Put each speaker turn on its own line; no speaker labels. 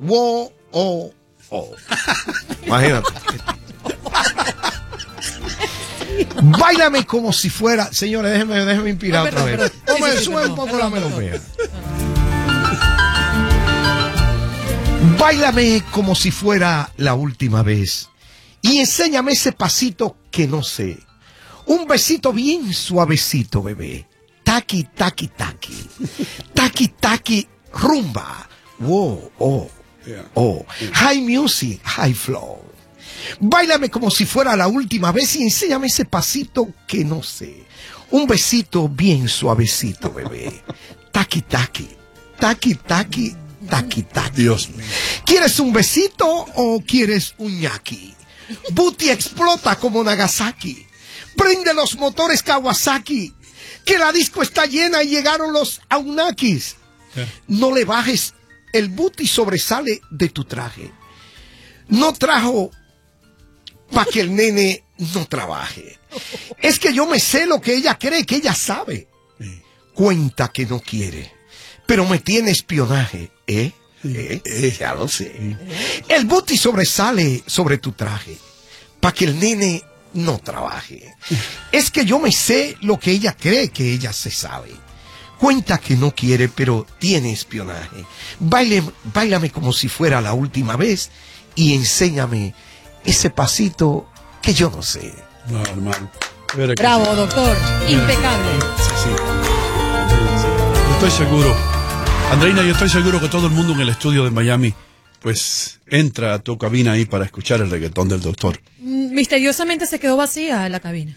wo, o, o. Imagínate. Báilame como si fuera. Señores, déjenme, déjenme inspirar otra vez.
sí, sí,
sube un
perdón,
poco la melodía. Báilame como si fuera la última vez. Y enséñame ese pasito que no sé. Un besito bien suavecito, bebé. Taqui, taqui, taqui. Taqui, taqui, rumba. Wow, oh, oh. High music, high flow. Báilame como si fuera la última vez y enséñame ese pasito que no sé. Un besito bien suavecito, bebé. Taqui, taqui. Taqui, taqui, taqui, taqui. Dios mío. ¿Quieres un besito o quieres un ñaki? Booty explota como Nagasaki. Prende los motores Kawasaki. Que la disco está llena y llegaron los aunakis. No le bajes. El booty sobresale de tu traje. No trajo para que el nene no trabaje. Es que yo me sé lo que ella cree que ella sabe. Cuenta que no quiere, pero me tiene espionaje, ¿eh? ¿Eh? Ya lo sé. El booty sobresale sobre tu traje para que el nene no trabaje. Es que yo me sé lo que ella cree que ella se sabe. Cuenta que no quiere, pero tiene espionaje. Baile, bailame como si fuera la última vez y enséñame ese pasito que yo no sé.
No, hermano.
Bravo, doctor. Impecable.
Sí, sí. Yo Estoy seguro. Andreina, yo estoy seguro que todo el mundo en el estudio de Miami, pues, entra a tu cabina ahí para escuchar el reggaetón del doctor.
Mm, Misteriosamente se quedó vacía la cabina.